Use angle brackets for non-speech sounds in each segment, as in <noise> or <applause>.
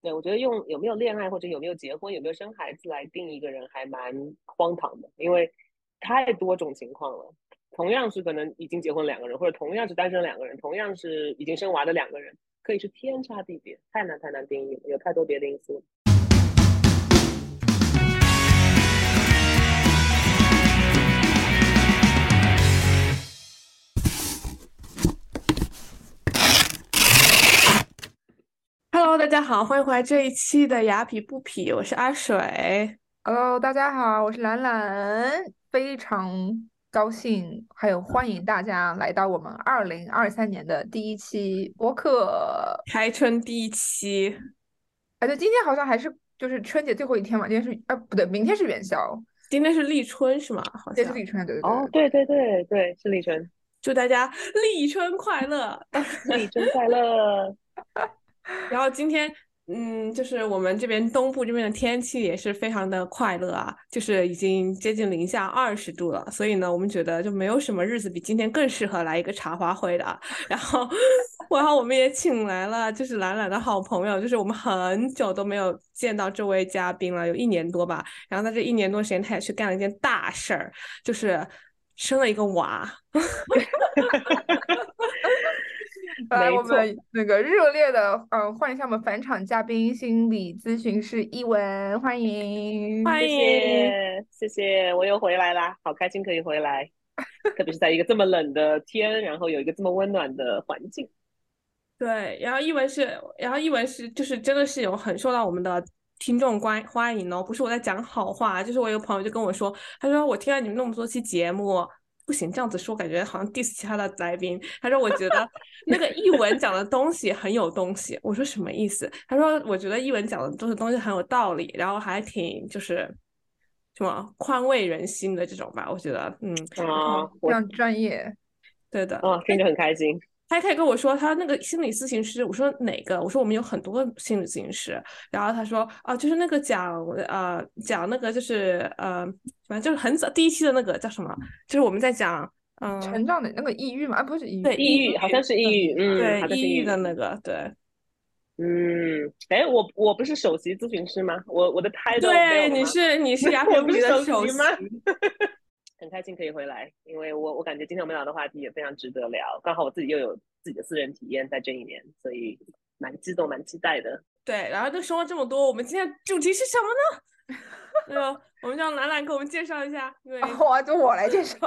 对，我觉得用有没有恋爱或者有没有结婚、有没有生孩子来定一个人还蛮荒唐的，因为太多种情况了。同样是可能已经结婚两个人，或者同样是单身两个人，同样是已经生娃的两个人，可以是天差地别，太难太难定义了，有太多别的因素。Hello，大家好，欢迎回来这一期的雅痞不痞，我是阿水。Hello，大家好，我是兰兰，非常高兴，还有欢迎大家来到我们二零二三年的第一期播客。开春第一期，哎，对，今天好像还是就是春节最后一天嘛，今天是啊不对，明天是元宵，今天是立春是吗？好像今天是立春，对对对。哦，对对对对，是立春，祝大家立春快乐。<laughs> 立春快乐。然后今天，嗯，就是我们这边东部这边的天气也是非常的快乐啊，就是已经接近零下二十度了，所以呢，我们觉得就没有什么日子比今天更适合来一个茶话会的。然后，然后我们也请来了就是兰兰的好朋友，就是我们很久都没有见到这位嘉宾了，有一年多吧。然后在这一年多时间，他也去干了一件大事儿，就是生了一个娃。<laughs> 来，我们那个热烈的，嗯、欢迎一下我们返场嘉宾，心理咨询师一文，欢迎。欢迎谢谢谢，我又回来啦，好开心可以回来，特别是在一个这么冷的天，然后有一个这么温暖的环境。对，然后一文是，然后一文是，就是真的是有很受到我们的听众欢欢迎哦。不是我在讲好话，就是我有个朋友就跟我说，他说我听了你们那么多期节目，不行这样子说，感觉好像 diss 其他的来宾。他说我觉得那个译文讲的东西很有东西。我说什么意思？他说我觉得译文讲的都是东西很有道理，然后还挺就是什么宽慰人心的这种吧。我觉得，嗯，非常专业。对的。啊听着很开心。他还可以跟我说他那个心理咨询师，我说哪个？我说我们有很多个心理咨询师，然后他说啊，就是那个讲呃讲那个就是呃，反正就是很早第一期的那个叫什么？就是我们在讲嗯、成长的那个抑郁嘛，啊，不是抑郁，对抑郁好像是抑郁，嗯，对抑郁郁的那个对嗯，哎，我我不是首席咨询师吗？我我的 title 没对，你是你是雅虎不是首的首席席吗？<laughs> 很开心可以回来，因为我我感觉今天我们聊的话题也非常值得聊，刚好我自己又有自己的私人体验在这一年，所以蛮激动、蛮期待的。对，然后就说了这么多，我们今天主题是什么呢？<laughs> 对吧？我们让兰兰给我们介绍一下，因为 <laughs> 哇，就我来介绍。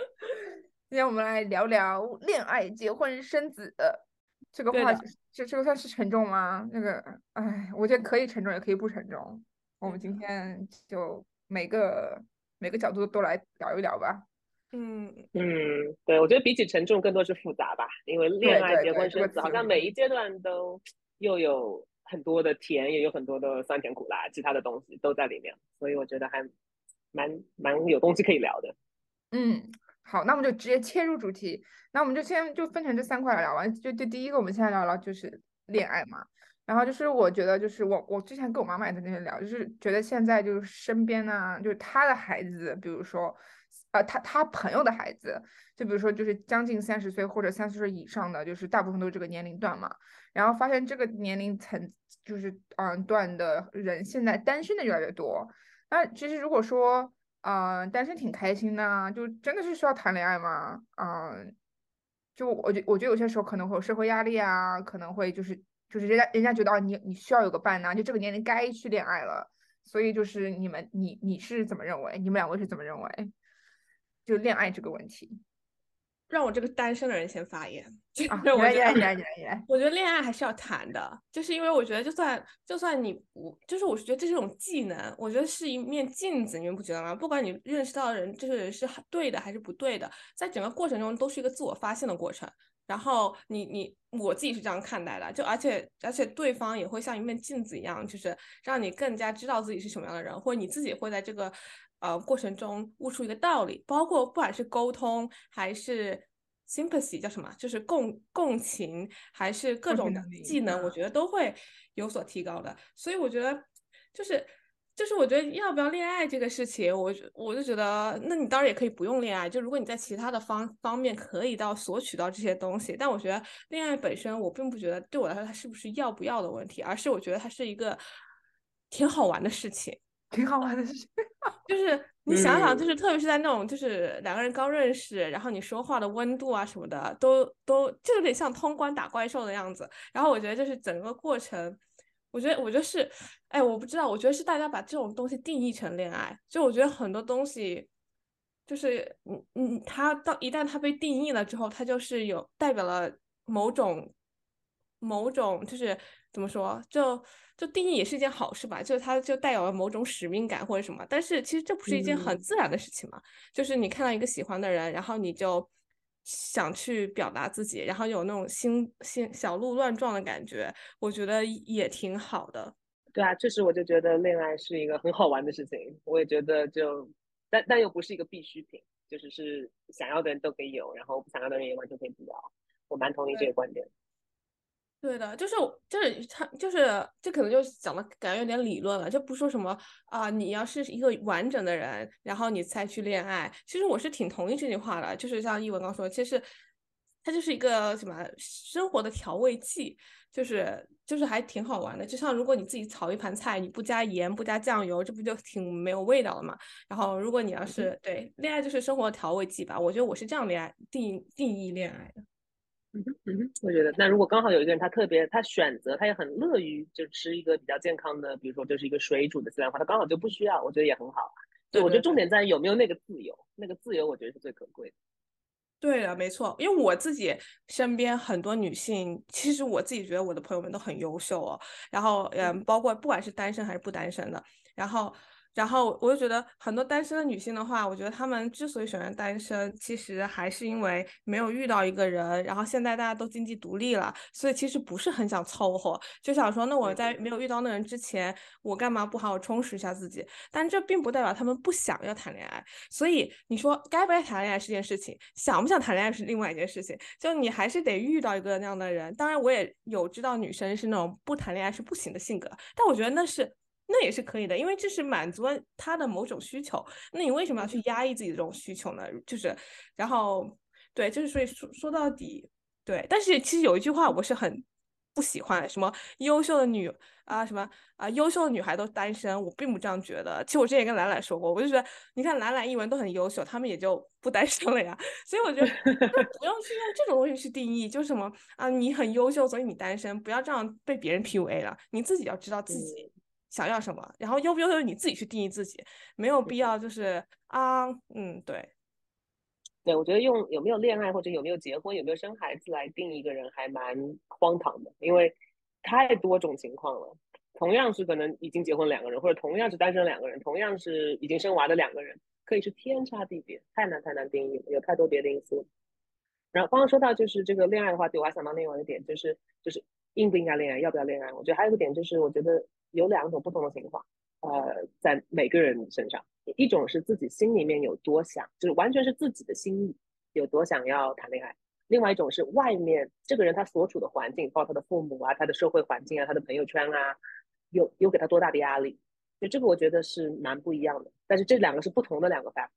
<laughs> 今天我们来聊聊恋爱、结婚、生子这个话题，这这个算是沉重吗？那个，哎，我觉得可以沉重，也可以不沉重。我们今天就每个每个角度都来聊一聊吧。嗯，嗯，对，我觉得比起沉重，更多是复杂吧，因为恋爱、结婚、这个生子，好像每一阶段都又有很多的甜，也有很多的酸甜苦辣，其他的东西都在里面，所以我觉得还蛮蛮有东西可以聊的。嗯，好，那我们就直接切入主题。那我们就先就分成这三块来聊完。就就第一个，我们现在聊聊就是恋爱嘛。然后就是我觉得就是我我之前跟我妈妈也在那边聊，就是觉得现在就是身边呢，就是她的孩子，比如说，呃，她她朋友的孩子，就比如说就是将近三十岁或者三十岁以上的，就是大部分都是这个年龄段嘛。然后发现这个年龄层就是嗯段的人现在单身的越来越多。那其实如果说呃单身挺开心的，就真的是需要谈恋爱吗？嗯、就我觉我觉得有些时候可能会有社会压力啊，可能会就是就是人家人家觉得啊你你需要有个伴呐、就这个年龄该去恋爱了。所以就是你们你你是怎么认为？你们两位是怎么认为？就恋爱这个问题让我这个单身的人先发言。啊，我觉得你来你来你来你来，我觉得恋爱还是要谈的，就是因为我觉得就算就算你不，就是我觉得这是一种技能，我觉得是一面镜子，你们不觉得吗？不管你认识到的人这个人是对的还是不对的，在整个过程中都是一个自我发现的过程。然后你你我自己是这样看待的，就而且而且对方也会像一面镜子一样，就是让你更加知道自己是什么样的人，或者你自己会在这个呃过程中悟出一个道理，包括不管是沟通还是 sympathy 叫什么，就是共共情，还是各种技能，我嗯觉得都会有所提高的。所以我觉得就是就是我觉得要不要恋爱这个事情，我我就觉得，那你当然也可以不用恋爱。就如果你在其他的方方面可以到索取到这些东西，但我觉得恋爱本身，我并不觉得对我来说它是不是要不要的问题，而是我觉得它是一个挺好玩的事情，挺好玩的事情。<laughs> 就是你想想，就是特别是在那种就是两个人刚认识，然后你说话的温度啊什么的，都都就有点像通关打怪兽的样子。然后我觉得就是整个过程。我觉得，我觉得是，哎，我不知道，我觉得是大家把这种东西定义成恋爱。就我觉得很多东西，就是嗯嗯，它到一旦它被定义了之后，它就是有代表了某种某种，就是怎么说，就就定义也是一件好事吧。就是它就带有了某种使命感或者什么。但是其实这不是一件很自然的事情嘛？就是你看到一个喜欢的人，然后你就。想去表达自己，然后有那种心心小鹿乱撞的感觉，我觉得也挺好的。对啊，确实我就觉得恋爱是一个很好玩的事情。我也觉得就，但但又不是一个必需品，就是是想要的人都可以有，然后不想要的人也完全可以不要。我蛮同意这个观点。对的，就是就是他就是这可能就讲的感觉有点理论了，就不说什么啊，你要是一个完整的人，然后你再去恋爱。其实我是挺同意这句话的，就是像一文刚说，其实它就是一个什么生活的调味剂，就是就是还挺好玩的。就像如果你自己炒一盘菜，你不加盐不加酱油，这不就挺没有味道了嘛？然后如果你要是对恋爱就是生活调味剂吧，我觉得我是这样恋爱定定义恋爱的。嗯哼，嗯哼，我觉得那如果刚好有一个人，他特别他选择，他也很乐于就吃一个比较健康的，比如说就是一个水煮的自然话，他刚好就不需要，我觉得也很好。对，我觉得重点在有没有那个自由，那个自由我觉得是最可贵的。对的，没错，因为我自己身边很多女性，其实我自己觉得我的朋友们都很优秀哦。然后嗯，包括不管是单身还是不单身的，然后。然后我就觉得很多单身的女性的话，我觉得她们之所以选择单身，其实还是因为没有遇到一个人。然后现在大家都经济独立了，所以其实不是很想凑合，就想说，那我在没有遇到那人之前，我干嘛不好好充实一下自己？但这并不代表她们不想要谈恋爱。所以你说该不该谈恋爱是件事情，想不想谈恋爱是另外一件事情。就你还是得遇到一个那样的人。当然，我也有知道女生是那种不谈恋爱是不行的性格，但我觉得那是。那也是可以的，因为这是满足了他的某种需求。那你为什么要去压抑自己的这种需求呢？就是，然后，对，就是所以说说到底，对。但是其实有一句话我是很不喜欢，什么优秀的女啊，什么啊，优秀的女孩都单身，我并不这样觉得。其实我之前也跟兰兰说过，我就觉得，你看兰兰、一文都很优秀，他们也就不单身了呀。<laughs> 所以我觉得 <laughs> 不用去用这种东西去定义，就是什么啊，你很优秀，所以你单身，不要这样被别人 PUA 了。你自己要知道自己。想要什么，然后优不优秀你自己去定义自己，没有必要就是啊，嗯，对，对，我觉得用有没有恋爱或者有没有结婚、有没有生孩子来定一个人还蛮荒唐的，因为太多种情况了。同样是可能已经结婚两个人，或者同样是单身两个人，同样是已经生娃的两个人，可以是天差地别，太难太难定义了，有太多别的因素。然后刚刚说到就是这个恋爱的话，对我还想到另外一个点，就是就是应不应该恋爱，要不要恋爱？我觉得还有一个点就是，我觉得。有两种不同的情况，呃，在每个人身上，一种是自己心里面有多想，就是完全是自己的心意有多想要谈恋爱；，另外一种是外面这个人他所处的环境，包括他的父母啊、他的社会环境啊、他的朋友圈啊，有有给他多大的压力，就这个我觉得是蛮不一样的。但是这两个是不同的两个范。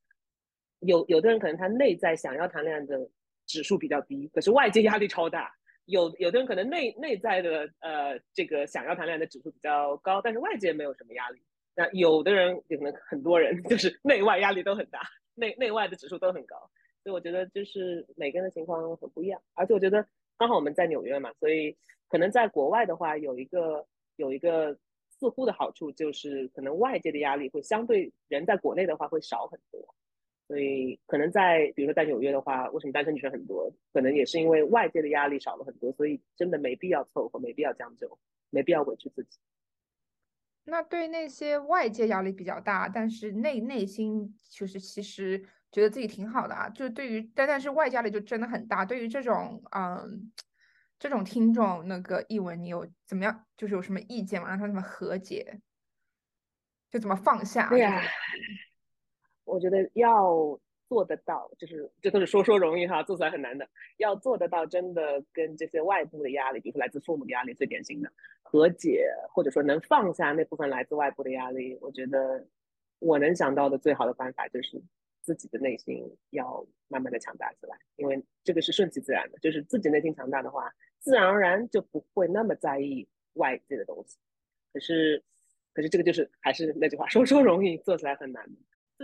有有的人可能他内在想要谈恋爱的指数比较低，可是外界压力超大。有有的人可能内内在的呃这个想要谈恋爱的指数比较高，但是外界没有什么压力。那有的人可能很多人 <laughs> 就是内外压力都很大，内内外的指数都很高。所以我觉得就是每个人的情况很不一样。而且我觉得刚好我们在纽约嘛，所以可能在国外的话有一个有一个似乎的好处就是可能外界的压力会相对人在国内的话会少很多。所以可能在，比如说在纽约的话，为什么单身女生很多？可能也是因为外界的压力少了很多，所以真的没必要凑合，没必要将就，没必要委屈自己。那对那些外界压力比较大，但是内内心就是其实觉得自己挺好的啊，就对于但但是外加力就真的很大。对于这种嗯这种听众，那个译文你有怎么样？就是有什么意见吗？让他怎么和解？就怎么放下？对呀。我觉得要做得到，就是这都是说说容易哈，做出来很难的。要做得到，真的跟这些外部的压力，比如说来自父母的压力，最典型的和解，或者说能放下那部分来自外部的压力，我觉得我能想到的最好的办法就是自己的内心要慢慢的强大起来，因为这个是顺其自然的，就是自己内心强大的话，自然而然就不会那么在意外界的东西。可是，可是这个就是还是那句话，说说容易，做起来很难，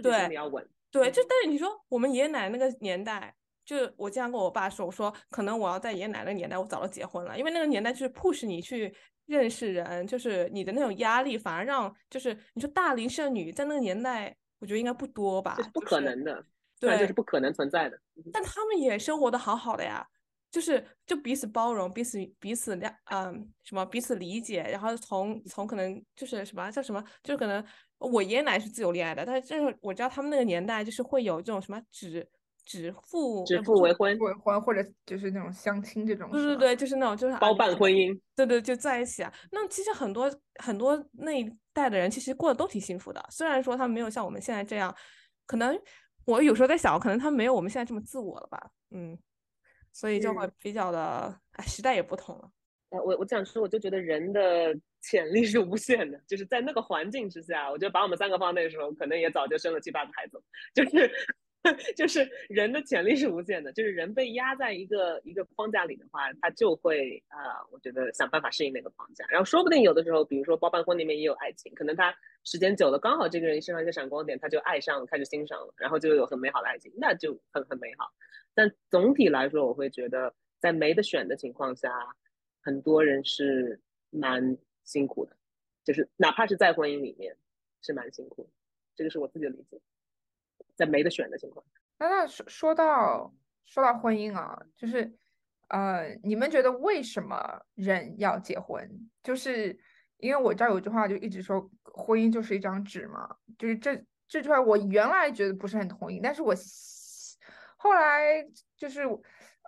自己心里要稳。对，就但是你说我们爷爷奶奶那个年代，就我经常跟我爸说，我说可能我要在爷爷奶奶那个年代，我早就结婚了，因为那个年代就是 push 你去认识人，就是你的那种压力，反而让就是你说大龄剩女在那个年代，我觉得应该不多吧，不可能的，对，就是不可能存在的。但他们也生活的好好的呀，就是就彼此包容，彼此彼此谅，嗯，什么彼此理解，然后从从可能就是什么叫什么，就是可能。我爷爷奶奶是自由恋爱的，但是就是我知道他们那个年代就是会有这种什么指指腹指腹为婚为婚或者就是那种相亲这种，对对对，就是那种就是包办婚姻，对对，就在一起啊。那其实很多很多那一代的人其实过得都挺幸福的，虽然说他们没有像我们现在这样，可能我有时候在想，可能他们没有我们现在这么自我了吧，嗯，所以就会比较的，哎，时代也不同了。呃，我我讲说，我就觉得人的潜力是无限的，就是在那个环境之下，我觉得把我们三个放那个时候，可能也早就生了七八个孩子，就是 <laughs> 就是人的潜力是无限的，就是人被压在一个一个框架里的话，他就会啊，我觉得想办法适应那个框架，然后说不定有的时候，比如说包办婚里面也有爱情，可能他时间久了，刚好这个人身上一个闪光点，他就爱上了，开始欣赏了，然后就有很美好的爱情，那就很很美好。但总体来说，我会觉得在没得选的情况下。很多人是蛮辛苦的，就是哪怕是在婚姻里面是蛮辛苦的，这个是我自己的理解。在没得选的情况，那那说说到说到婚姻啊，就是呃，你们觉得为什么人要结婚？就是因为我这儿有句话就一直说婚姻就是一张纸嘛，就是这这句话我原来觉得不是很同意，但是我后来就是。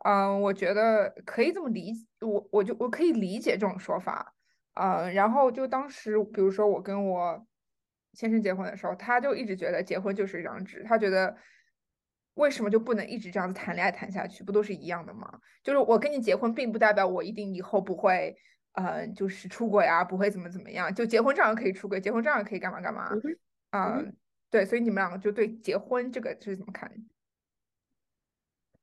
嗯，我觉得可以这么理，我我就我可以理解这种说法，嗯，然后就当时，比如说我跟我先生结婚的时候，他就一直觉得结婚就是一张纸，他觉得为什么就不能一直这样子谈恋爱谈下去，不都是一样的吗？就是我跟你结婚，并不代表我一定以后不会，嗯，就是出轨啊，不会怎么怎么样，就结婚照样可以出轨，结婚照样可以干嘛干嘛，嗯，对，所以你们两个就对结婚这个是怎么看？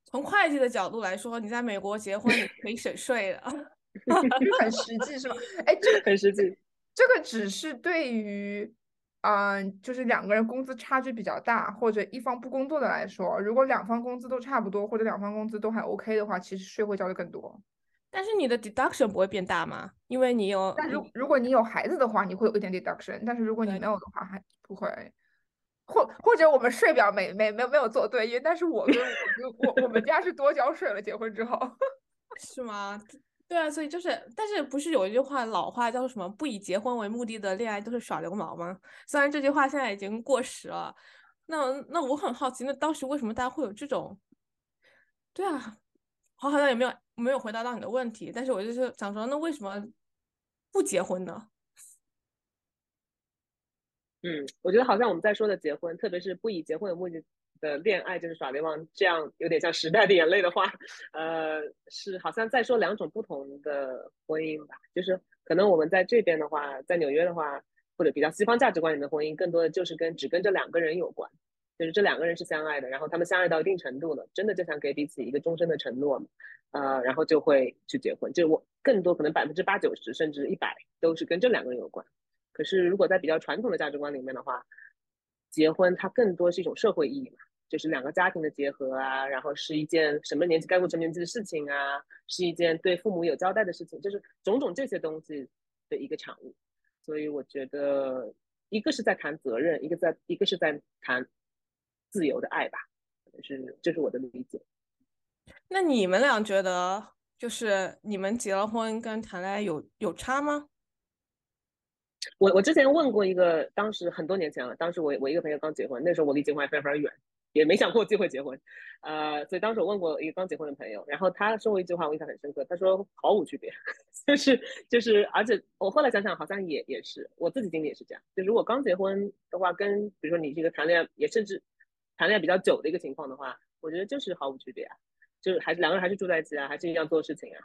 从会计的角度来说，你在美国结婚你可以省税的，<laughs> 很实际是吧？哎，这个很实际。这个只是对于，嗯，就是两个人工资差距比较大，或者一方不工作的来说，如果两方工资都差不多，或者两方工资都还 OK 的话，其实税会交的更多。但是你的 deduction 不会变大吗？因为你有，但如如果你有孩子的话，你会有一点 deduction，但是如果你没有的话，还不会。或或者我们税表没没没有没有做对，因为但是我跟我我我们家是多交税了，结婚之后 <laughs> 是吗？对啊，所以就是，但是不是有一句话老话叫做什么“不以结婚为目的的恋爱都是耍流氓”吗？虽然这句话现在已经过时了，那那我很好奇，那当时为什么大家会有这种？对啊，我好像也没有没有回答到你的问题，但是我就是想说，那为什么不结婚呢？嗯，我觉得好像我们在说的结婚，特别是不以结婚为目的的恋爱就是耍流氓，这样有点像时代的眼泪的话，呃，是好像在说两种不同的婚姻吧。就是可能我们在这边的话，在纽约的话，或者比较西方价值观里的婚姻，更多的就是跟只跟这两个人有关，就是这两个人是相爱的，然后他们相爱到一定程度了，真的就想给彼此一个终身的承诺嘛，呃，然后就会去结婚。就我更多可能百分之八九十甚至一百都是跟这两个人有关。可是，如果在比较传统的价值观里面的话，结婚它更多是一种社会意义嘛，就是两个家庭的结合啊，然后是一件什么年纪该过什么年纪的事情啊，是一件对父母有交代的事情，就是种种这些东西的一个产物。所以我觉得，一个是在谈责任，一个在一个是在谈自由的爱吧，是这是我的理解。那你们俩觉得，就是你们结了婚跟谈恋爱有有差吗？我我之前问过一个，当时很多年前了，当时我我一个朋友刚结婚，那时候我离结婚还非常非常远，也没想过机会结婚，呃，所以当时我问过一个刚结婚的朋友，然后他说过一句话，我印象很深刻，他说毫无区别，<laughs> 就是就是，而且我后来想想，好像也也是我自己经历也是这样，就如果刚结婚的话，跟比如说你这个谈恋爱，也甚至谈恋爱比较久的一个情况的话，我觉得就是毫无区别啊，就是还是两个人还是住在一起啊，还是一样做事情啊。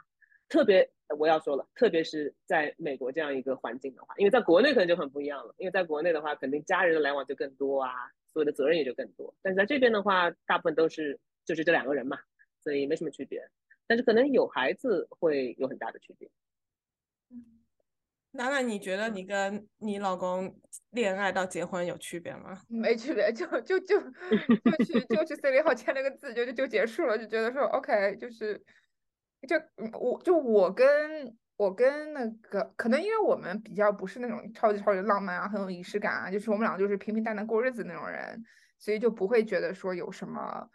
特别我要说了，特别是在美国这样一个环境的话，因为在国内可能就很不一样了，因为在国内的话，肯定家人的来往就更多啊，所有的责任也就更多。但是在这边的话，大部分都是就是这两个人嘛，所以没什么区别。但是可能有孩子会有很大的区别。娜娜，你觉得你跟你老公恋爱到结婚有区别吗？没区别，就就就就去就去 C 里号签了个字，就就就结束了，就觉得说 OK，就是就我就我跟我跟那个可能因为我们比较不是那种超级超级浪漫啊，很有仪式感啊，就是我们两个就是平平淡淡过日子那种人，所以就不会觉得说有什么。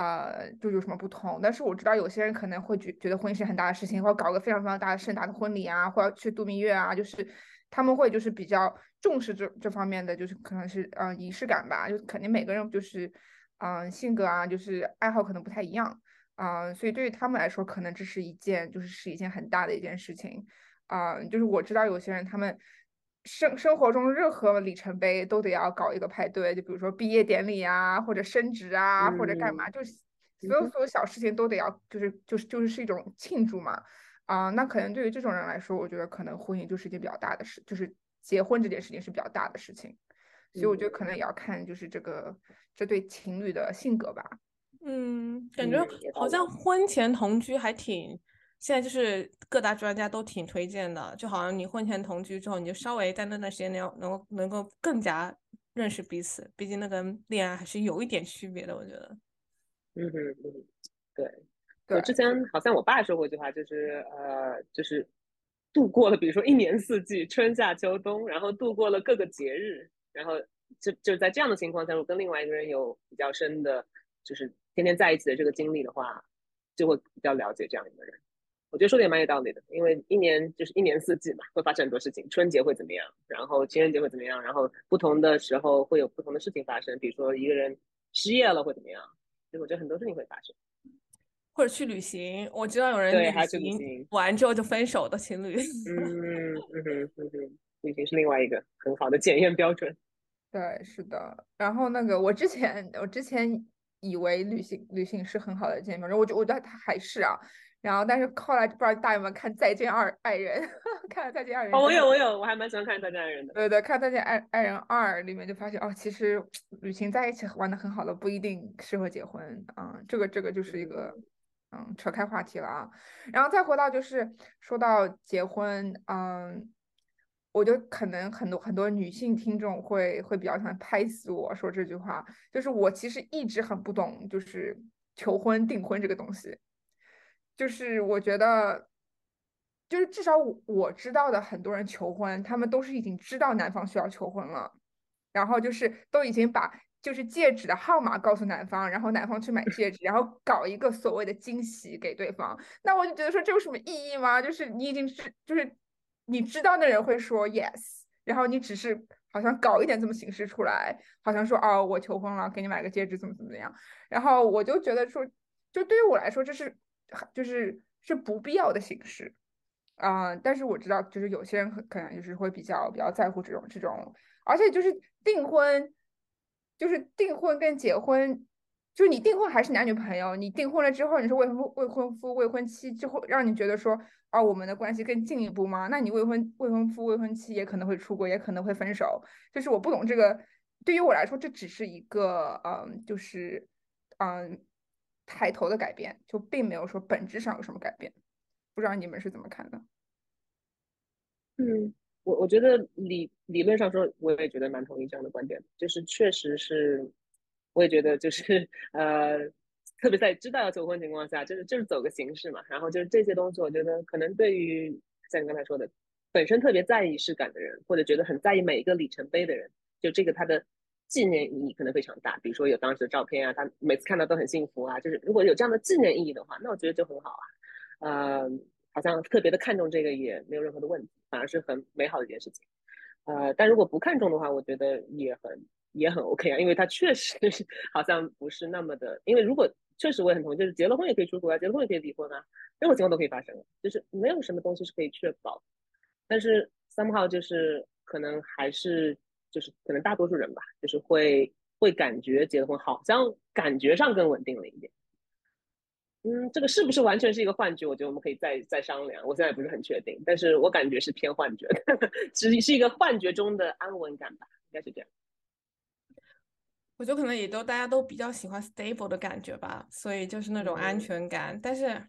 呃，就有什么不同？但是我知道有些人可能会觉觉得婚姻是很大的事情，或搞个非常非常大的盛大的婚礼啊，或者去度蜜月啊，就是他们会就是比较重视这这方面的，就是可能是嗯仪式感吧。就肯定每个人就是嗯性格啊，就是爱好可能不太一样啊，所以对于他们来说，可能这是一件就是是一件很大的一件事情啊。就是我知道有些人他们。生生活中任何里程碑都得要搞一个派对，就比如说毕业典礼啊，或者升职啊，或者干嘛，就是所有所有小事情都得要，就是就是就是是一种庆祝嘛。啊，那可能对于这种人来说，我觉得可能婚姻就是一件比较大的事，就是结婚这件事情是比较大的事情。所以我觉得可能也要看就是这个这对情侣的性格吧。嗯，感觉好像婚前同居还挺。现在就是各大专家都挺推荐的，就好像你婚前同居之后，你就稍微在那段时间内能够能够更加认识彼此，毕竟那跟恋爱还是有一点区别的，我觉得。嗯哼嗯，对，我之前好像我爸说过一句话，就是呃，就是度过了，比如说一年四季，春夏秋冬，然后度过了各个节日，然后就就在这样的情况下，我跟另外一个人有比较深的，就是天天在一起的这个经历的话，就会比较了解这样一个人。我觉得说的也蛮有道理的，因为一年就是一年四季嘛，会发生很多事情。春节会怎么样？然后情人节会怎么样？然后不同的时候会有不同的事情发生。比如说一个人失业了会怎么样？所以我觉得很多事情会发生。或者去旅行，我知道有人旅行完之后就分手的情侣。<laughs> 嗯嗯嗯嗯，旅行是另外一个很好的检验标准。对，是的。然后那个我之前我之前以为旅行旅行是很好的检验标准，我觉我觉得他还是啊。然后，但是后来不知道大家有没有看《再见二爱人》？<laughs> 看了《再见爱人》。哦，我有，我有，我还蛮喜欢看《再见爱人》的。对对，看《再见爱爱人二》里面就发现，哦，其实旅行在一起玩的很好的不一定适合结婚啊。这个这个就是一个，嗯，扯开话题了啊。然后再回到就是说到结婚，嗯，我就可能很多很多女性听众会会比较想拍死我说这句话，就是我其实一直很不懂，就是求婚订婚这个东西。就是我觉得，就是至少我我知道的很多人求婚，他们都是已经知道男方需要求婚了，然后就是都已经把就是戒指的号码告诉男方，然后男方去买戒指，然后搞一个所谓的惊喜给对方。那我就觉得说这有什么意义吗？就是你已经是就是你知道的人会说 yes，然后你只是好像搞一点这么形式出来，好像说哦我求婚了，给你买个戒指怎么怎么样。然后我就觉得说，就对于我来说这是。就是是不必要的形式，啊，但是我知道，就是有些人可可能就是会比较比较在乎这种这种，而且就是订婚，就是订婚跟结婚，就是你订婚还是男女朋友，你订婚了之后，你是未婚未婚夫未婚妻，就会让你觉得说，哦，我们的关系更进一步吗？那你未婚未婚夫未婚妻也可能会出轨，也可能会分手，就是我不懂这个，对于我来说，这只是一个，嗯，就是，嗯。抬头的改变就并没有说本质上有什么改变，不知道你们是怎么看的？嗯，我我觉得理理论上说，我也觉得蛮同意这样的观点，就是确实是，我也觉得就是 <laughs> 呃，特别在知道要求婚情况下，就是就是走个形式嘛，然后就是这些东西，我觉得可能对于像你刚才说的，本身特别在意仪式感的人，或者觉得很在意每一个里程碑的人，就这个他的。纪念意义可能非常大，比如说有当时的照片啊，他每次看到都很幸福啊。就是如果有这样的纪念意义的话，那我觉得就很好啊。呃，好像特别的看重这个也没有任何的问题，反而是很美好的一件事情。呃，但如果不看重的话，我觉得也很也很 OK 啊，因为他确实是 <laughs> 好像不是那么的。因为如果确实我也很同意，就是结了婚也可以出国啊，结了婚也可以离婚啊，任何情况都可以发生，就是没有什么东西是可以确保。但是 somehow 就是可能还是。就是可能大多数人吧，就是会会感觉结了婚好像感觉上更稳定了一点。嗯，这个是不是完全是一个幻觉？我觉得我们可以再再商量。我现在也不是很确定，但是我感觉是偏幻觉的，<laughs> 只是一个幻觉中的安稳感吧，应该是这样。我觉得可能也都大家都比较喜欢 stable 的感觉吧，所以就是那种安全感。但是，哎，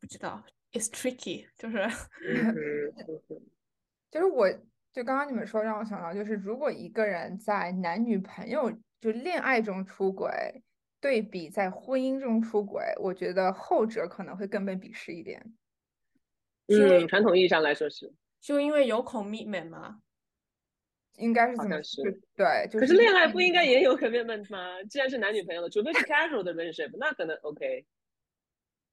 不知道，it's tricky，就是，<laughs> 就是我就刚刚你们说让我想到，就是如果一个人在男女朋友就恋爱中出轨，对比在婚姻中出轨，我觉得后者可能会更被鄙视一点。嗯，传统意义上来说是，就因为有 commitment 吗？应该是这么是，对，可是恋爱不应该也有 commitment 吗？既然是男女朋友的，除非是 casual 的 relationship，那可能 OK。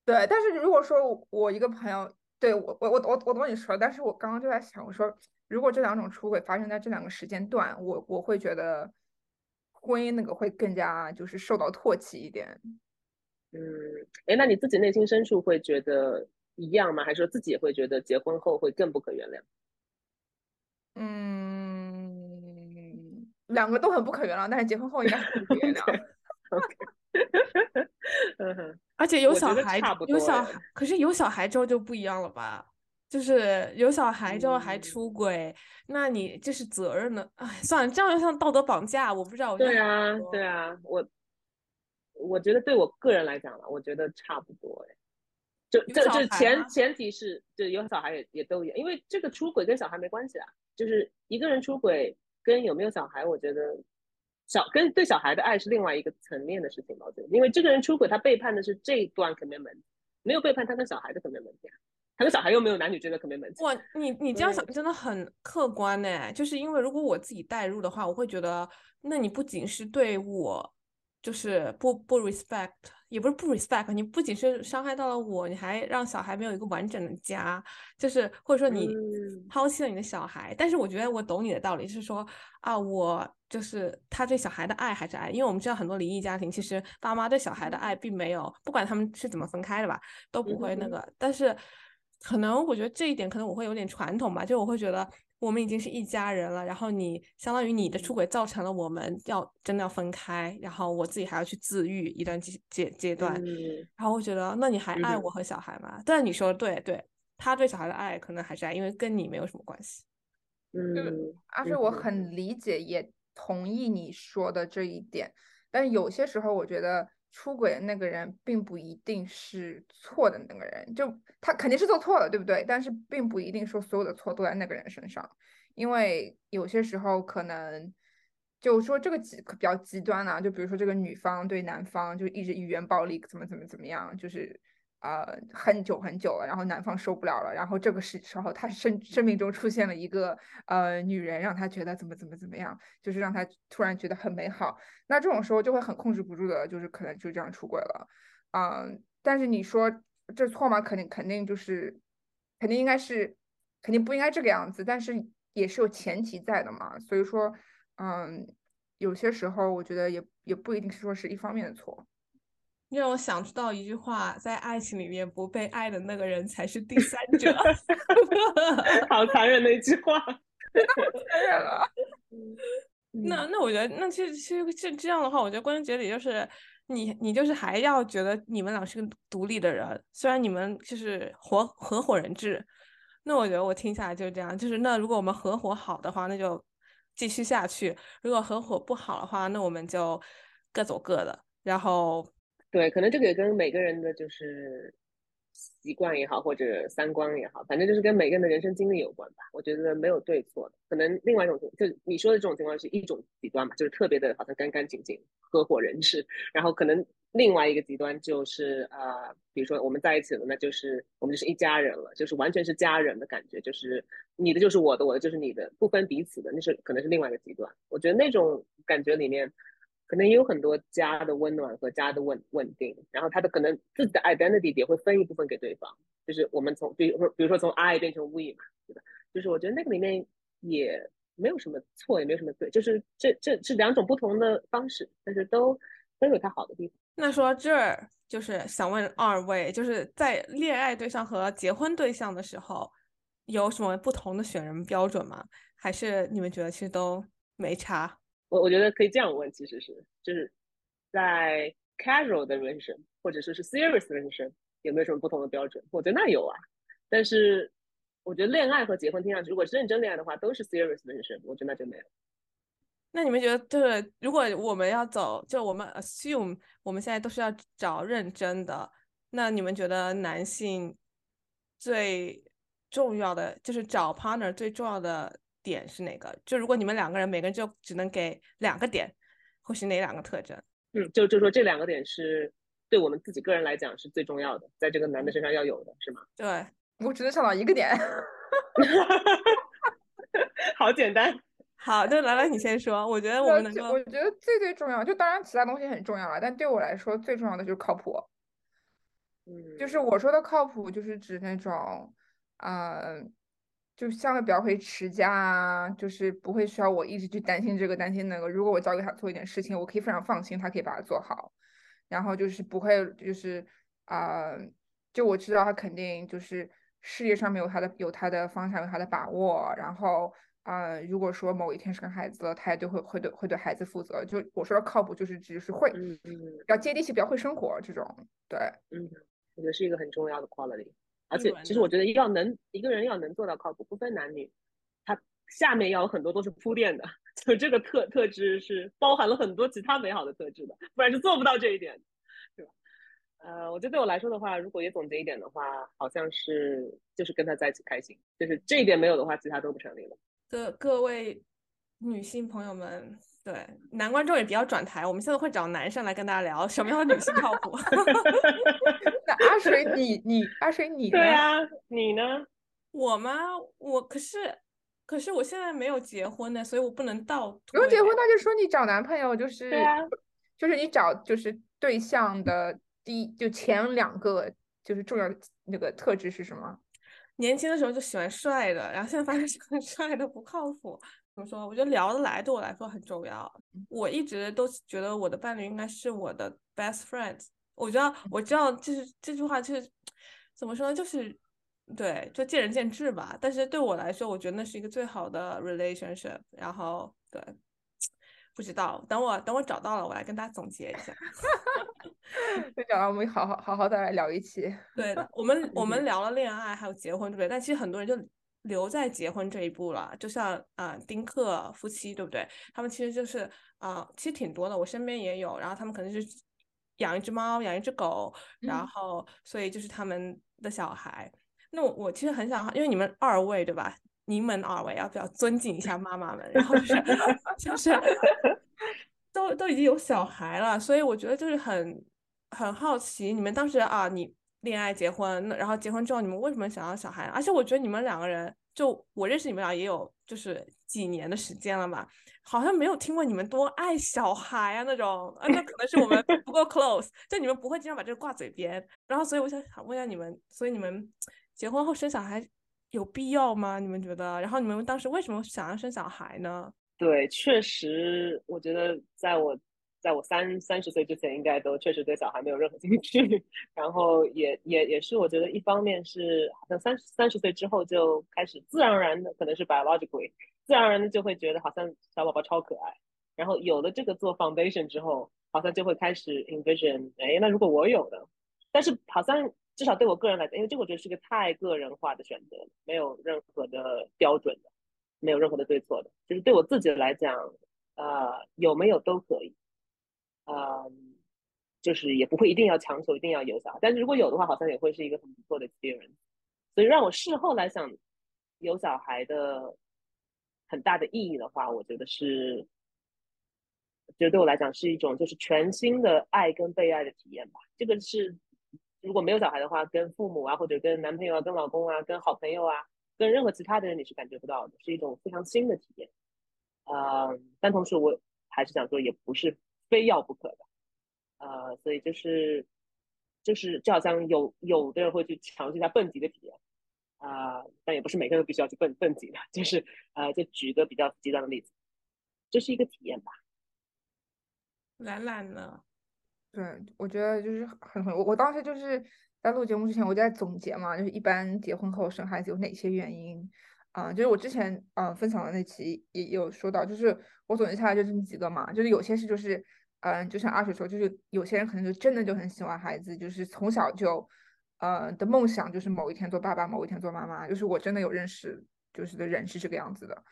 对，但是如果说我一个朋友，对我我我我我懂你说，但是我刚刚就在想，我说如果这两种出轨发生在这两个时间段，我我会觉得婚姻那个会更加就是受到唾弃一点。嗯，哎，那你自己内心深处会觉得一样吗？还是说自己也会觉得结婚后会更不可原谅？嗯。两个都很不可原谅，但是结婚后应该不可原谅。<laughs> <laughs> 而且有小孩，有小孩，可是有小孩之后就不一样了吧？就是有小孩之后还出轨，那你这是责任呢？哎，算了，这样又像道德绑架，我不知道。对啊，对啊，我我觉得对我个人来讲了，我觉得差不多哎。就这这前前提是，就有小孩也也都有，因为这个出轨跟小孩没关系啊，就是一个人出轨。跟有没有小孩，我觉得小跟对小孩的爱是另外一个层面的事情吧。我觉得，因为这个人出轨，他背叛的是这一段 commitment，没有背叛他跟小孩的 commitment 呀。他跟小孩又没有男女之间的 commitment。哇，你你这样想真的很客观呢。就是因为如果我自己代入的话，我会觉得，那你不仅是对我，就是不不 respect。也不是不 respect，你不仅是伤害到了我，你还让小孩没有一个完整的家，就是或者说你抛弃了你的小孩。但是我觉得我懂你的道理，是说啊，我就是他对小孩的爱还是爱，因为我们知道很多离异家庭，其实爸妈对小孩的爱并没有，不管他们是怎么分开的吧，都不会那个。但是可能我觉得这一点可能我会有点传统吧，就我会觉得。我们已经是一家人了，然后你相当于你的出轨造成了我们要真的要分开，然后我自己还要去自愈一段阶阶阶段，然后我觉得那你还爱我和小孩吗？但你说的对，对他对小孩的爱可能还是爱，因为跟你没有什么关系。嗯，而且我很理解也同意你说的这一点，但是有些时候我觉得。出轨的那个人并不一定是错的那个人，就他肯定是做错了，对不对？但是并不一定说所有的错都在那个人身上，因为有些时候可能就说这个极比较极端啊，就比如说这个女方对男方就一直语言暴力，怎么怎么怎么样，就是。呃，很久很久了，然后男方受不了了，然后这个时时候他生生命中出现了一个呃女人，让他觉得怎么怎么怎么样，就是让他突然觉得很美好。那这种时候就会很控制不住的，就是可能就这样出轨了。嗯，但是你说这错吗？肯定肯定就是肯定应该是肯定不应该这个样子，但是也是有前提在的嘛。所以说，嗯，有些时候我觉得也也不一定是说是一方面的错。让我想到一句话，在爱情里面，不被爱的那个人才是第三者。<laughs> 好残忍的一句话，残忍了。那那我觉得，那其实其实这这样的话，我觉得归根结底就是你你就是还要觉得你们俩是个独立的人，虽然你们就是合合伙人制。那我觉得我听下来就是这样，就是那如果我们合伙好的话，那就继续下去；如果合伙不好的话，那我们就各走各的，然后。对，可能这个也跟每个人的就是习惯也好，或者三观也好，反正就是跟每个人的人生经历有关吧。我觉得没有对错的。可能另外一种就你说的这种情况是一种极端嘛，就是特别的好像干干净净合伙人制。然后可能另外一个极端就是啊，比如说我们在一起了，那就是我们就是一家人了，就是完全是家人的感觉，就是你的就是我的，我的就是你的，不分彼此的，那是可能是另外一个极端。我觉得那种感觉里面。可能也有很多家的温暖和家的稳稳定，然后他的可能自己的 identity 也会分一部分给对方，就是我们从比如比如说从 I 变成 we 嘛，对吧？就是我觉得那个里面也没有什么错，也没有什么对，就是这这是两种不同的方式，但是都都有它好的地方。那说这儿，就是想问二位，就是在恋爱对象和结婚对象的时候，有什么不同的选人标准吗？还是你们觉得其实都没差？我我觉得可以这样问，其实是就是在 casual 的人生，或者说是 serious 的人生，有没有什么不同的标准？我觉得那有啊，但是我觉得恋爱和结婚听上去，如果是认真恋爱的话，都是 serious 的人生，我觉得那就没有。那你们觉得，就是如果我们要走，就我们 assume 我们现在都是要找认真的，那你们觉得男性最重要的就是找 partner 最重要的点是哪个？就如果你们两个人每个人就只能给两个点，会是哪两个特征？嗯，就就说这两个点是对我们自己个人来讲是最重要的，在这个男的身上要有的是吗？对，<laughs> 我只能想到一个点，<laughs> 好简单。<laughs> 好，那兰兰你先说。我觉得我们能够，我觉得最最重要，就当然其他东西很重要了，但对我来说最重要的就是靠谱。嗯，就是我说的靠谱，就是指那种，嗯，就相对比较会持家啊，就是不会需要我一直去担心这个担心那个。如果我交给他做一点事情，我可以非常放心，他可以把它做好。然后就是不会，就是啊，就我知道他肯定就是事业上面有他的有他的方向，有他的把握。然后。啊，如果说某一天生孩子了，他也就会会对会对孩子负责。就我说的靠谱，就是只是会，嗯嗯，要接地气，比较会生活这种。对，嗯，我觉得是一个很重要的 quality。而且，其实我觉得要能一个人要能做到靠谱，不分男女，他下面要有很多都是铺垫的。<laughs> 就这个特特质是包含了很多其他美好的特质的，不然是做不到这一点，对吧？呃，我觉得对我来说的话，如果也总结一点的话，好像是就是跟他在一起开心，就是这一点没有的话，其他都不成立了。各各位女性朋友们，对男观众也比较转台，我们现在会找男生来跟大家聊什么样的女性靠谱。<laughs> 那阿水，你你阿水你对啊，你呢？我吗？我可是可是我现在没有结婚呢，所以我不能倒。不用结婚，那就说你找男朋友就是对啊，就是你找就是对象的第一就前两个就是重要那个特质是什么？年轻的时候就喜欢帅的，然后现在发现喜欢帅的不靠谱。怎么说？我觉得聊得来对我来说很重要。我一直都觉得我的伴侣应该是我的 best friend。我知道，我知道，就是这句话就是怎么说呢？就是对，就见仁见智吧。但是对我来说，我觉得那是一个最好的 relationship。然后对，不知道，等我等我找到了，我来跟大家总结一下。就讲了，我们好好好好再来聊一期。对的，我们 <laughs> 我们聊了恋爱，还有结婚，对不对？但其实很多人就留在结婚这一步了，就像啊丁克夫妻，对不对？他们其实就是啊，其实挺多的，我身边也有。然后他们可能是养一只猫，养一只狗，然后所以就是他们的小孩。那我我其实很想，因为你们二位对吧？你们二位要不要尊敬一下妈妈们？然后就是 <laughs> 就是。都都已经有小孩了，所以我觉得就是很很好奇，你们当时啊，你恋爱结婚，然后结婚之后，你们为什么想要小孩？而且我觉得你们两个人，就我认识你们俩也有就是几年的时间了吧，好像没有听过你们多爱小孩啊那种，啊，那可能是我们不够 close，就你们不会经常把这个挂嘴边。然后所以我想想问一下你们，所以你们结婚后生小孩有必要吗？你们觉得？然后你们当时为什么想要生小孩呢？对，确实，我觉得在我在我三三十岁之前，应该都确实对小孩没有任何兴趣。<laughs> 然后也也也是，我觉得一方面是好像三三十岁之后就开始自然而然的，可能是 biologically 自然而然的就会觉得好像小宝宝超可爱。然后有了这个做 foundation 之后，好像就会开始 envision，哎，那如果我有的，但是好像至少对我个人来讲，因为这个我觉得是个太个人化的选择，没有任何的标准的。没有任何的对错的，就是对我自己来讲，呃，有没有都可以，嗯，就是也不会一定要强求一定要有小孩，但是如果有的话，好像也会是一个很不错的 experience。所以让我事后来想，有小孩的很大的意义的话，我觉得是，觉得对我来讲是一种就是全新的爱跟被爱的体验吧。这个是如果没有小孩的话，跟父母啊，或者跟男朋友啊，跟老公啊，跟好朋友啊。跟任何其他的人你是感觉不到的，是一种非常新的体验，呃，但同时我还是想说，也不是非要不可的，呃，所以就是就是就好像有有的人会去尝试一下蹦极的体验，啊，但也不是每个人都必须要去蹦蹦极的，就是呃，就举个比较极端的例子，这是一个体验吧。懒懒呢？对，我觉得就是很很，我我当时就是。在录节目之前，我就在总结嘛，就是一般结婚后生孩子有哪些原因啊，就是我之前嗯分享的那期也有说到，就是我总结下来就这么几个嘛，就是有些事就是嗯，就像阿水说，就是有些人可能就真的就很喜欢孩子，就是从小就呃的梦想就是某一天做爸爸，某一天做妈妈，就是我真的有认识就是的人是这个样子的。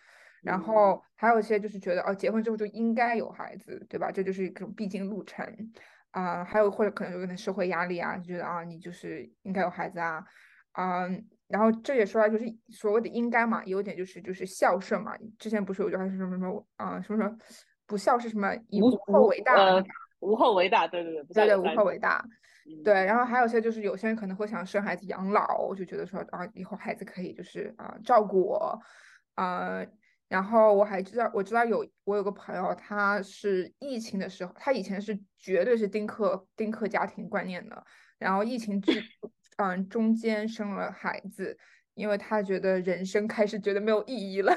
然后还有一些就是觉得哦，结婚之后就应该有孩子，对吧？这就是一种必经路程啊。还有或者可能有点社会压力啊，就觉得啊，你就是应该有孩子啊，嗯。然后这也说来就是所谓的应该嘛，有点就是就是孝顺嘛。之前不是有句话是什么什么啊什么什么不孝是什么以无后为大，无后为大，对对对，对对无后为大，对。然后还有些就是有些人可能会想生孩子养老，就觉得说啊以后孩子可以就是啊照顾我啊。然后我还知道我知道有我有个朋友，他是疫情的时候，他以前是绝对是丁克丁克家庭观念的，然后疫情之。<laughs> 嗯，中间生了孩子，因为他觉得人生开始觉得没有意义了，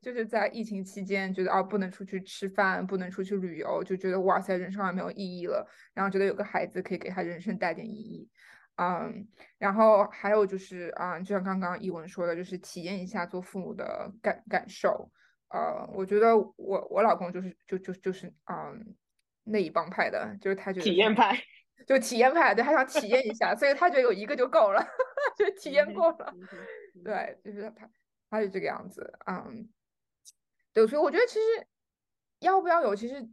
就是在疫情期间觉得啊不能出去吃饭，不能出去旅游，就觉得哇塞，人生好像没有意义了。然后觉得有个孩子可以给他人生带点意义。嗯，然后还有就是啊，就像刚刚一文说的，就是体验一下做父母的感感受。呃，我觉得我我老公就是就就就是嗯那一帮派的，就是他觉得体验派。<laughs> 就体验派，对他想体验一下，所以他觉得有一个就够了，<laughs> 就体验过了。对，就是他，他是这个样子，嗯，对，所以我觉得其实要不要有，其实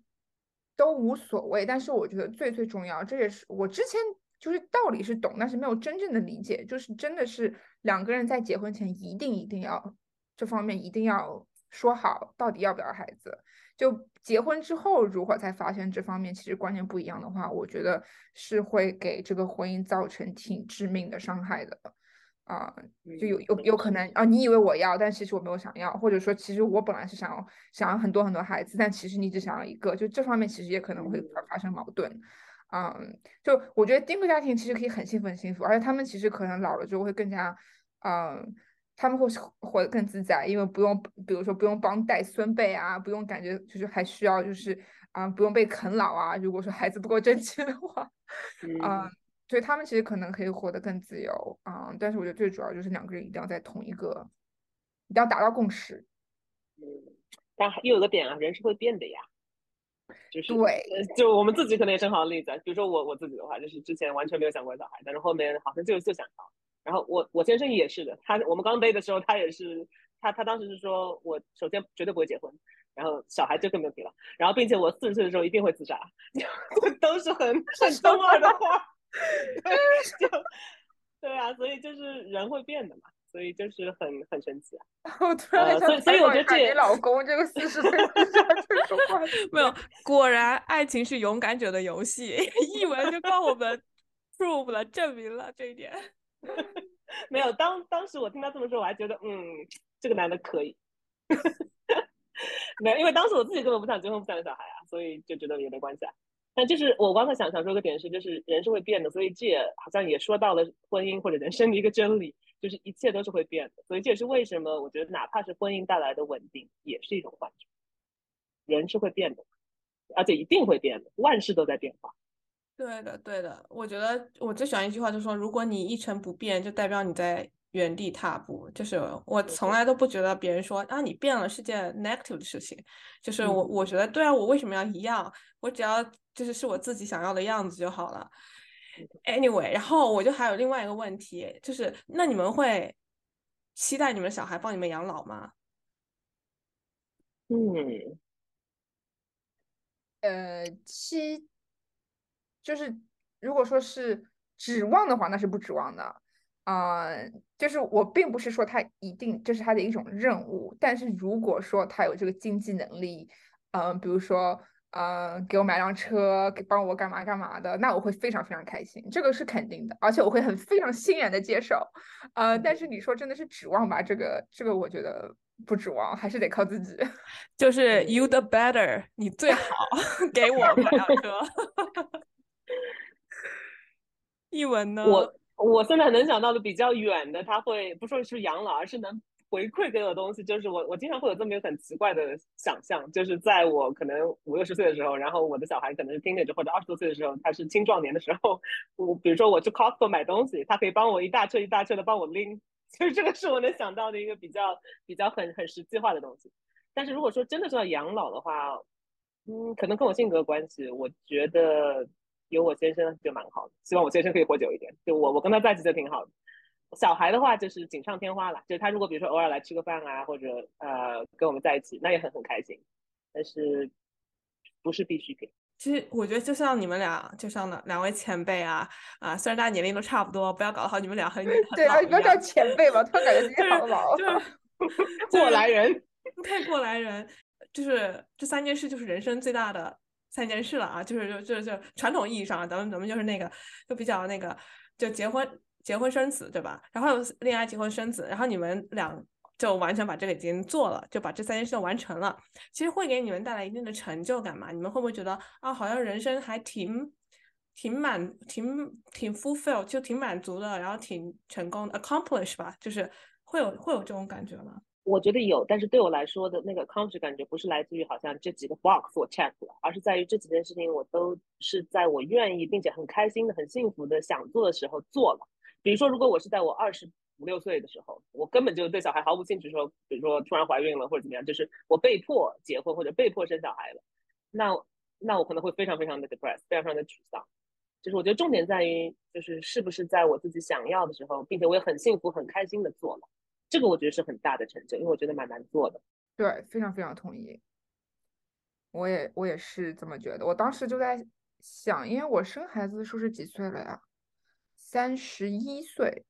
都无所谓。但是我觉得最最重要，这也是我之前就是道理是懂，但是没有真正的理解，就是真的是两个人在结婚前一定一定要这方面一定要说好，到底要不要孩子。就结婚之后，如果才发现这方面其实观念不一样的话，我觉得是会给这个婚姻造成挺致命的伤害的，啊，就有有有可能啊，你以为我要，但其实我没有想要，或者说其实我本来是想要想要很多很多孩子，但其实你只想要一个，就这方面其实也可能会发生矛盾，嗯，就我觉得丁克家庭其实可以很幸福很幸福，而且他们其实可能老了之后会更加，嗯。他们会活得更自在，因为不用，比如说不用帮带孙辈啊，不用感觉就是还需要就是啊，不用被啃老啊。如果说孩子不够 <laughs> 争气的话，<laughs> 啊，所以他们其实可能可以活得更自由啊。但是我觉得最主要就是两个人一定要在同一个，一定要达到共识。嗯，但又有个点啊，人是会变的呀。就是对，就我们自己可能也正好例子，比如说我我自己的话，就是之前完全没有想过小孩，但是后面好像就就想到。然后我我先生也是的，他我们刚 date 的时候，他也是他他当时是说我首先绝对不会结婚，然后小孩就更没有提了，然后并且我四十岁的时候一定会自杀，<laughs> 都是很 <laughs> 很中二的话，<laughs> 就对啊，所以就是人会变的嘛，所以就是很很神奇啊。<laughs> 我突然所以所以我觉得你老公这个四十岁话，<laughs> 没有，果然爱情是勇敢者的游戏，译文就帮我们 prove 了证明了这一点。没有，当当时我听他这么说，我还觉得，嗯，这个男的可以。没有，因为当时我自己根本不想结婚，不想有小孩啊，所以就觉得也没关系啊。但就是我刚才想想说个点是，就是人是会变的，所以这也好像也说到了婚姻或者人生的一个真理，就是一切都是会变的。所以这也是为什么我觉得，哪怕是婚姻带来的稳定，也是一种幻觉。人是会变的，而且一定会变的，万事都在变化。对的，对的，我觉得我最喜欢一句话，就是说，如果你一成不变，就代表你在原地踏步。就是我从来都不觉得别人说啊，你变了是件 negative 的事情。就是我，我觉得对啊，我为什么要一样？我只要就是是我自己想要的样子就好了。Anyway，然后我就还有另外一个问题，就是那你们会期待你们小孩帮你们养老吗？嗯，呃，期。就是如果说是指望的话，那是不指望的啊。就是我并不是说他一定这是他的一种任务，但是如果说他有这个经济能力，嗯，比如说呃给我买辆车，给帮我干嘛干嘛的，那我会非常非常开心，这个是肯定的，而且我会很非常欣然的接受。呃，但是你说真的是指望吧？这个这个我觉得不指望，还是得靠自己。<laughs> 就是 you the better，你最好 <laughs> 给我买辆车。<laughs> 译文呢？我我现在能想到的比较远的，他会不说是养老，而是能回馈给我的东西。就是我我经常会有这么一个很奇怪的想象，就是在我可能五六十岁的时候，然后我的小孩可能是 teenager 或者二十多岁的时候，他是青壮年的时候，我比如说我去 Costco 买东西，他可以帮我一大车一大车的帮我拎，其实这个是我能想到的一个比较比较很很实际化的东西。但是如果说真的是要养老的话，嗯，可能跟我性格关系，我觉得有我先生就蛮好的。希望我先生可以活久一点，就我我跟他在一起就挺好的。小孩的话就是锦上添花了，就是他如果比如说偶尔来吃个饭啊，或者呃跟我们在一起，那也很很开心。但是不是必需品。其实我觉得就像你们俩，就像两两位前辈啊啊，虽然大家年龄都差不多，不要搞得好你们俩很 <laughs> 对啊，不要叫前辈吧，突然感觉自己好老。就是 <laughs> 过来人，太过来人。就是这三件事，就是人生最大的三件事了啊！就是就就就传统意义上，咱们咱们就是那个，就比较那个，就结婚结婚生子，对吧？然后恋爱结婚生子，然后你们俩。就完全把这个已经做了，就把这三件事完成了。其实会给你们带来一定的成就感嘛？你们会不会觉得啊，好像人生还挺挺满、挺挺 fulfill，就挺满足的，然后挺成功的，accomplish 吧？就是会有会有这种感觉吗？我觉得有，但是对我来说的那个 comfort 感觉不是来自于好像这几个 box 我 check 了，而是在于这几件事情我都是在我愿意并且很开心的、很幸福的想做的时候做了。比如说，如果我是在我二十。五六岁的时候，我根本就对小孩毫无兴趣。说，比如说突然怀孕了或者怎么样，就是我被迫结婚或者被迫生小孩了，那那我可能会非常非常的 depressed，非常非常的沮丧。就是我觉得重点在于，就是是不是在我自己想要的时候，并且我也很幸福、很开心的做了，这个我觉得是很大的成就，因为我觉得蛮难做的。对，非常非常同意。我也我也是这么觉得。我当时就在想，因为我生孩子的时候是几岁了呀？三十一岁。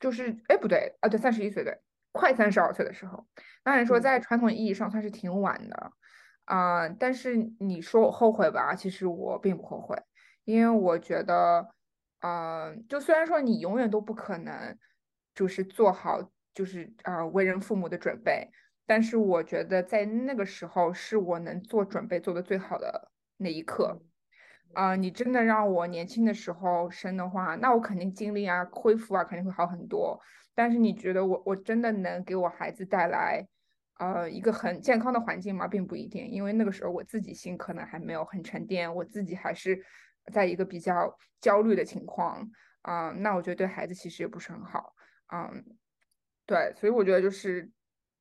就是哎不对啊对三十一岁对快三十二岁的时候，当然说在传统意义上算是挺晚的啊，但是你说我后悔吧，其实我并不后悔，因为我觉得啊，就虽然说你永远都不可能就是做好就是啊为人父母的准备，但是我觉得在那个时候是我能做准备做的最好的那一刻。啊，你真的让我年轻的时候生的话，那我肯定精力啊、恢复啊肯定会好很多。但是你觉得我我真的能给我孩子带来呃一个很健康的环境吗？并不一定，因为那个时候我自己心可能还没有很沉淀，我自己还是在一个比较焦虑的情况啊。那我觉得对孩子其实也不是很好。嗯，对，所以我觉得就是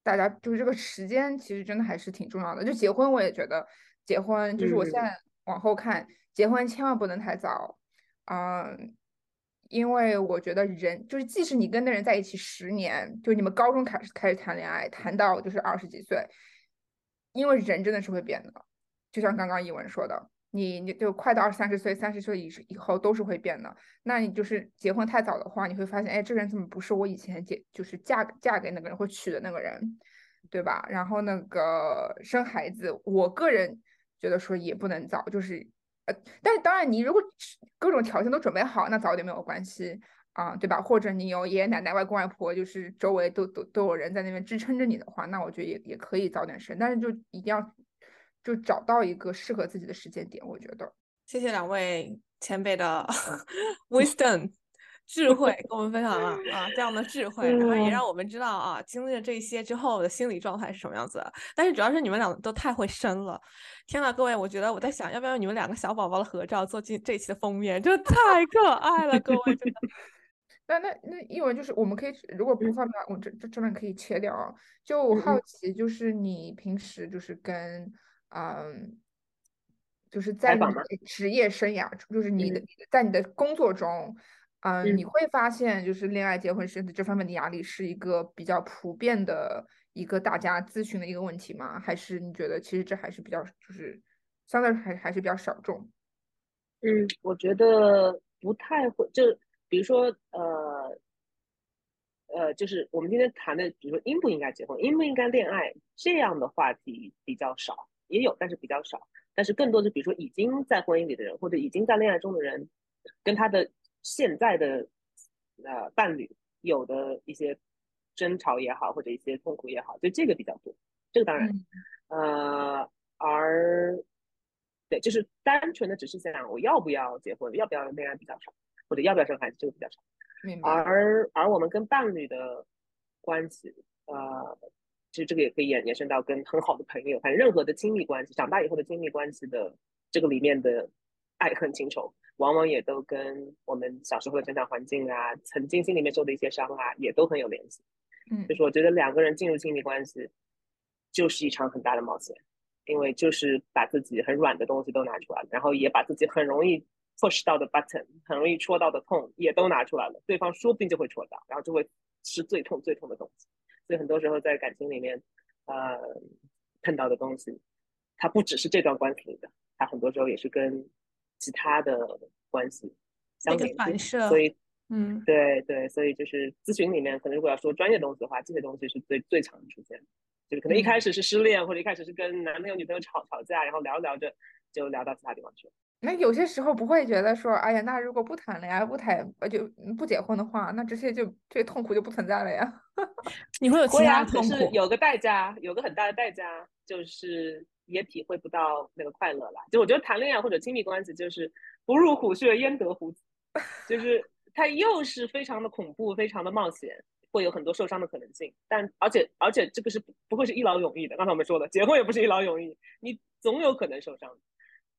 大家就是这个时间其实真的还是挺重要的。就结婚，我也觉得结婚就是我现在往后看。结婚千万不能太早，嗯，因为我觉得人就是，即使你跟那人在一起十年，就你们高中开始开始谈恋爱，谈到就是二十几岁，因为人真的是会变的，就像刚刚一文说的，你你就快到二三十岁、三十岁以以后都是会变的。那你就是结婚太早的话，你会发现，哎，这个人怎么不是我以前结就是嫁嫁给那个人或娶的那个人，对吧？然后那个生孩子，我个人觉得说也不能早，就是。呃，但是当然，你如果各种条件都准备好，那早点没有关系啊，对吧？或者你有爷爷奶奶、外公外婆，就是周围都都都有人在那边支撑着你的话，那我觉得也也可以早点生，但是就一定要就找到一个适合自己的时间点，我觉得。谢谢两位前辈的 <laughs> wisdom。智慧 <laughs> 跟我们分享了啊，这样的智慧，然后也让我们知道啊，经历了这些之后的心理状态是什么样子。但是主要是你们俩都太会生了，天呐，各位，我觉得我在想，要不要用你们两个小宝宝的合照做进这期的封面？真的太可爱了，各位，真的。<laughs> 那那那一文就是我们可以，如果不方便，我这这这边可以切掉啊。就我好奇，就是你平时就是跟嗯，就是在你的职业生涯，就是你的在你的工作中。嗯，你会发现，就是恋爱、结婚、生子这方面的压力是一个比较普遍的一个大家咨询的一个问题吗？还是你觉得其实这还是比较就是相对还还是比较小众？嗯，我觉得不太会，就比如说呃呃，就是我们今天谈的，比如说应不应该结婚、应不应该恋爱这样的话题比较少，也有，但是比较少。但是更多的，比如说已经在婚姻里的人，或者已经在恋爱中的人，跟他的。现在的呃伴侣有的一些争吵也好，或者一些痛苦也好，就这个比较多。这个当然，呃，而对，就是单纯的只是想我要不要结婚，要不要恋爱比较少，或者要不要生孩子，这个比较少。而而我们跟伴侣的关系，呃，其实这个也可以延延伸到跟很好的朋友，反正任何的亲密关系，长大以后的亲密关系的这个里面的爱恨情仇。往往也都跟我们小时候的成长环境啊，曾经心里面受的一些伤啊，也都很有联系。嗯就是我觉得两个人进入亲密关系，就是一场很大的冒险，因为就是把自己很软的东西都拿出来了，然后也把自己很容易 push 到的 button，很容易戳到的痛也都拿出来了，对方说不定就会戳到，然后就会是最痛最痛的东西。所以很多时候在感情里面，呃，碰到的东西，它不只是这段关系里的，它很多时候也是跟其他的关系相那个联系。反射，所以嗯，对对，所以就是咨询里面，可能如果要说专业东西的话，这些东西是最最常出现的。就是可能一开始是失恋，或者一开始是跟男朋友、女朋友吵吵架，然后聊着聊着就聊到其他地方去了。那有些时候不会觉得说，哎呀，那如果不谈恋爱、不谈呃就不结婚的话，那这些就这些痛苦就不存在了呀。<laughs> 你会有其会啊，可他痛苦，是有个代价，有个很大的代价，就是也体会不到那个快乐了。就我觉得谈恋爱或者亲密关系，就是不入虎穴焉得虎子，就是它又是非常的恐怖，非常的冒险，会有很多受伤的可能性。但而且而且这个是不不会是一劳永逸的。刚才我们说的，结婚也不是一劳永逸，你总有可能受伤。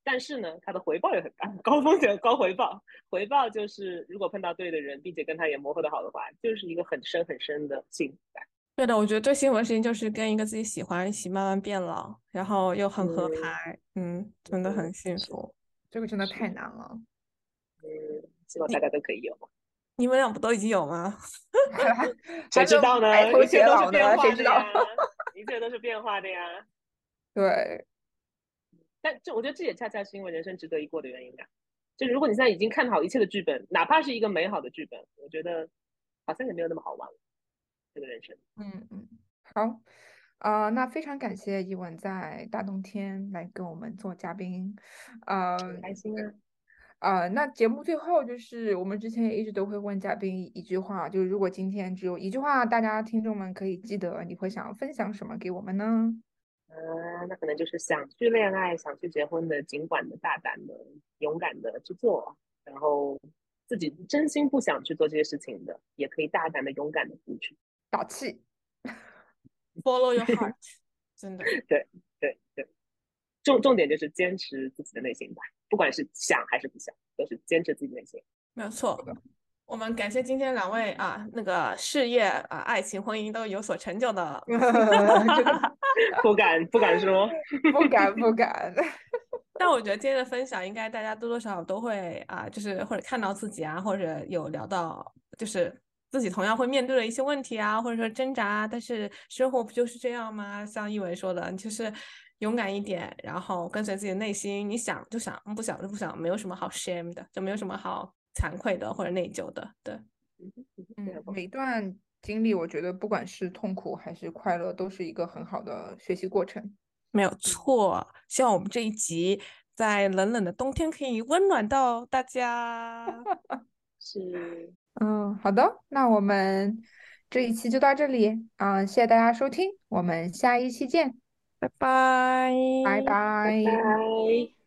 但是呢，它的回报也很大，<laughs> 高风险高回报。回报就是如果碰到对的人，并且跟他也磨合的好的话，就是一个很深很深的幸福感。对的，我觉得最幸福的事情就是跟一个自己喜欢一起慢慢变老，然后又很合嗯拍，嗯，真的很幸福。这个真的太难了。嗯，希望大家都可以有。<laughs> 你们俩不都已经有吗？<laughs> 谁知道呢？一切都是？变化的谁知道？呀，一切都是变化的呀。对，但这我觉得这也恰恰是因为人生值得一过的原因吧。就是如果你现在已经看好一切的剧本，哪怕是一个美好的剧本，我觉得好像也没有那么好玩了。这个人生，嗯嗯，好，呃，那非常感谢一文在大冬天来跟我们做嘉宾，呃很开心啊。呃，那节目最后就是我们之前也一直都会问嘉宾一句话，就是如果今天只有一句话，大家听众们可以记得，你会想分享什么给我们呢？呃，那可能就是想去恋爱、想去结婚的，尽管的、大胆的、勇敢的去做，然后自己真心不想去做这些事情的，也可以大胆的、勇敢的付出。打气，<laughs> Follow your heart，真的，<laughs> 对对对，重重点就是坚持自己的内心吧，不管是想还是不想，都是坚持自己内心。没有错。我们感谢今天两位啊，那个事业啊、爱情、婚姻都有所成就的 <laughs> 这个不敢不敢说，不敢不敢，<laughs> 但我觉得今天的分享，应该大家多多少少都会啊，就是或者看到自己啊，或者有聊到，就是自己同样会面对的一些问题啊，或者说挣扎啊。但是生活不就是这样吗？像一伟说的，你就是勇敢一点，然后跟随自己的内心，你想就想，不想就不想，没有什么好 shame 的，就没有什么好惭愧的或者内疚的。对，嗯，每一段经历，我觉得不管是痛苦还是快乐，都是一个很好的学习过程。没有错。希望我们这一集在冷冷的冬天可以温暖到大家。<laughs> 是嗯，好的，那我们这一期就到这里，啊、谢谢大家收听，我们下一期见，拜拜，拜拜。拜。